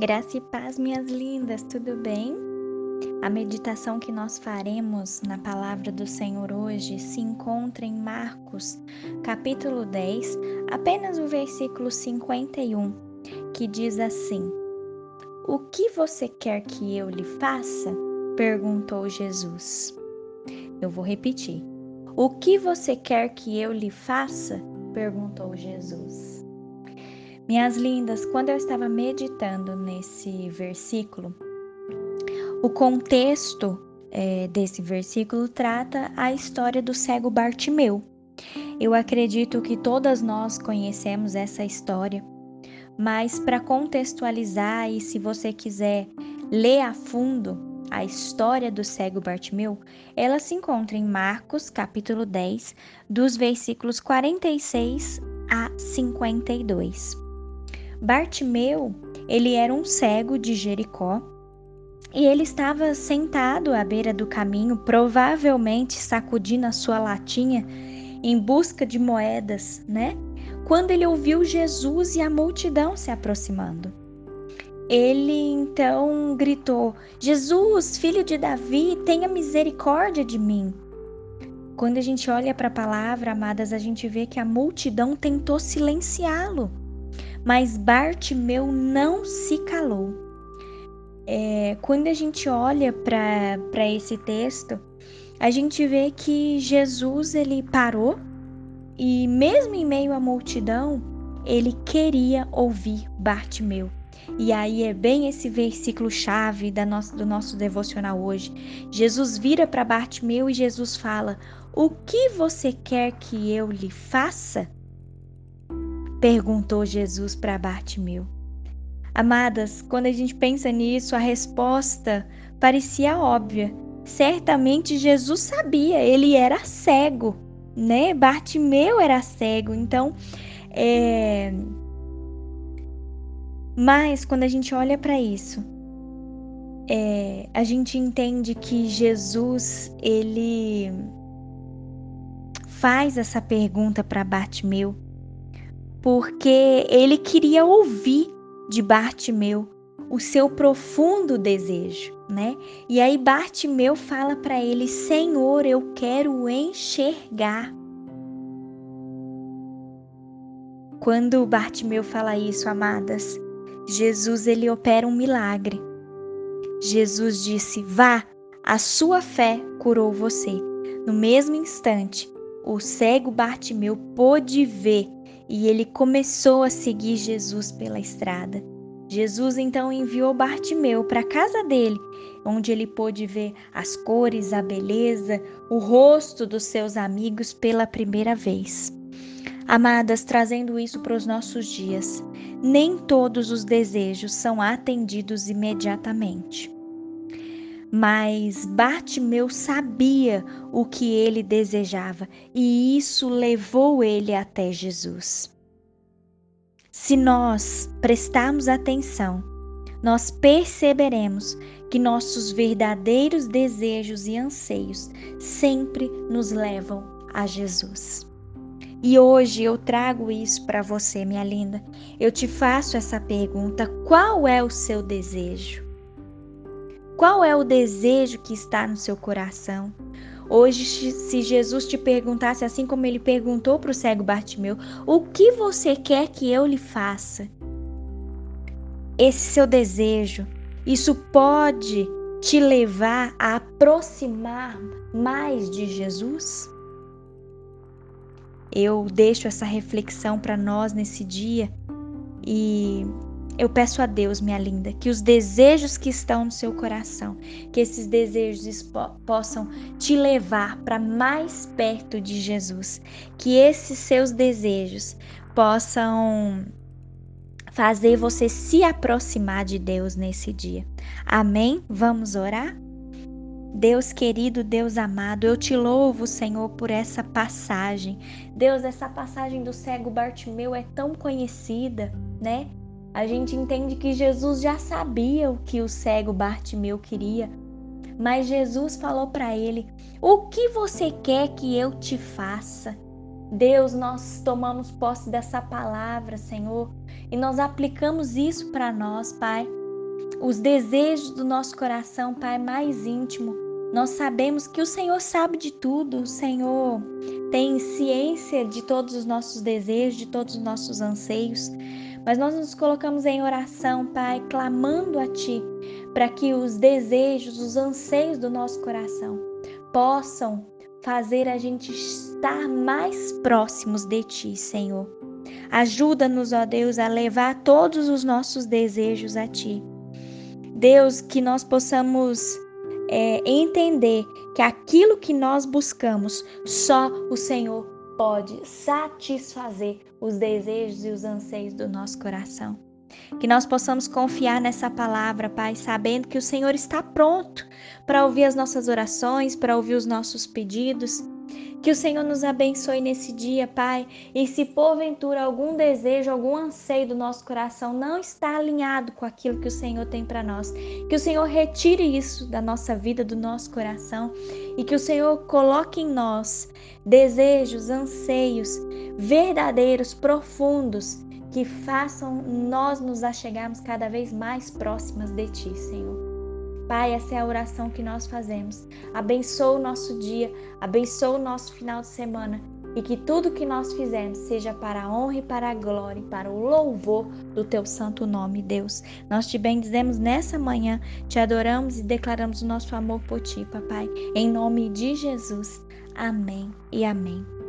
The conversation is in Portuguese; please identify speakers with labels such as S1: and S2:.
S1: Graça e paz, minhas lindas, tudo bem? A meditação que nós faremos na palavra do Senhor hoje se encontra em Marcos, capítulo 10, apenas o versículo 51, que diz assim: O que você quer que eu lhe faça? perguntou Jesus. Eu vou repetir. O que você quer que eu lhe faça? perguntou Jesus. Minhas lindas, quando eu estava meditando nesse versículo, o contexto é, desse versículo trata a história do cego Bartimeu. Eu acredito que todas nós conhecemos essa história, mas para contextualizar e se você quiser ler a fundo a história do cego Bartimeu, ela se encontra em Marcos, capítulo 10, dos versículos 46 a 52. Bartimeu, ele era um cego de Jericó e ele estava sentado à beira do caminho, provavelmente sacudindo a sua latinha em busca de moedas, né? Quando ele ouviu Jesus e a multidão se aproximando. Ele então gritou: Jesus, filho de Davi, tenha misericórdia de mim. Quando a gente olha para a palavra, amadas, a gente vê que a multidão tentou silenciá-lo mas Bartimeu não se calou. É, quando a gente olha para esse texto, a gente vê que Jesus ele parou e mesmo em meio à multidão, ele queria ouvir Bartimeu. E aí é bem esse versículo chave da nosso, do nosso devocional hoje. Jesus vira para Bartimeu e Jesus fala: O que você quer que eu lhe faça? Perguntou Jesus para Bartimeu. Amadas, quando a gente pensa nisso, a resposta parecia óbvia. Certamente Jesus sabia, ele era cego, né? Bartimeu era cego, então é... Mas quando a gente olha para isso, é... a gente entende que Jesus ele faz essa pergunta para Bartimeu porque ele queria ouvir de Bartimeu o seu profundo desejo, né? E aí Bartimeu fala para ele: Senhor, eu quero enxergar. Quando Bartimeu fala isso, amadas, Jesus ele opera um milagre. Jesus disse: Vá, a sua fé curou você. No mesmo instante, o cego Bartimeu pôde ver e ele começou a seguir Jesus pela estrada. Jesus então enviou Bartimeu para a casa dele, onde ele pôde ver as cores, a beleza, o rosto dos seus amigos pela primeira vez. Amadas, trazendo isso para os nossos dias, nem todos os desejos são atendidos imediatamente. Mas Bartimeu sabia o que ele desejava e isso levou ele até Jesus. Se nós prestarmos atenção, nós perceberemos que nossos verdadeiros desejos e anseios sempre nos levam a Jesus. E hoje eu trago isso para você, minha linda. Eu te faço essa pergunta: qual é o seu desejo? Qual é o desejo que está no seu coração? Hoje, se Jesus te perguntasse, assim como ele perguntou para o cego Bartimeu, o que você quer que eu lhe faça? Esse seu desejo, isso pode te levar a aproximar mais de Jesus? Eu deixo essa reflexão para nós nesse dia e eu peço a Deus, minha linda, que os desejos que estão no seu coração, que esses desejos possam te levar para mais perto de Jesus, que esses seus desejos possam fazer você se aproximar de Deus nesse dia. Amém? Vamos orar? Deus querido, Deus amado, eu te louvo, Senhor, por essa passagem. Deus, essa passagem do cego Bartimeu é tão conhecida, né? A gente entende que Jesus já sabia o que o cego Bartimeu queria, mas Jesus falou para ele: O que você quer que eu te faça? Deus, nós tomamos posse dessa palavra, Senhor, e nós aplicamos isso para nós, Pai. os desejos do nosso coração, Pai, mais íntimo. Nós sabemos que o Senhor sabe de tudo, o Senhor tem ciência de todos os nossos desejos, de todos os nossos anseios. Mas nós nos colocamos em oração, Pai, clamando a Ti, para que os desejos, os anseios do nosso coração possam fazer a gente estar mais próximos de Ti, Senhor. Ajuda-nos, ó Deus, a levar todos os nossos desejos a Ti. Deus, que nós possamos é, entender que aquilo que nós buscamos, só o Senhor pode satisfazer os desejos e os anseios do nosso coração. Que nós possamos confiar nessa palavra, Pai, sabendo que o Senhor está pronto para ouvir as nossas orações, para ouvir os nossos pedidos. Que o Senhor nos abençoe nesse dia, Pai. E se porventura algum desejo, algum anseio do nosso coração não está alinhado com aquilo que o Senhor tem para nós, que o Senhor retire isso da nossa vida, do nosso coração e que o Senhor coloque em nós desejos, anseios verdadeiros, profundos, que façam nós nos achegarmos cada vez mais próximas de Ti, Senhor. Pai, essa é a oração que nós fazemos. Abençoa o nosso dia, abençoa o nosso final de semana e que tudo que nós fizermos seja para a honra e para a glória e para o louvor do teu santo nome, Deus. Nós te bendizemos nessa manhã, te adoramos e declaramos o nosso amor por ti, papai. Em nome de Jesus. Amém e amém.